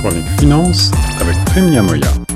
chronique finance avec Premia Moya.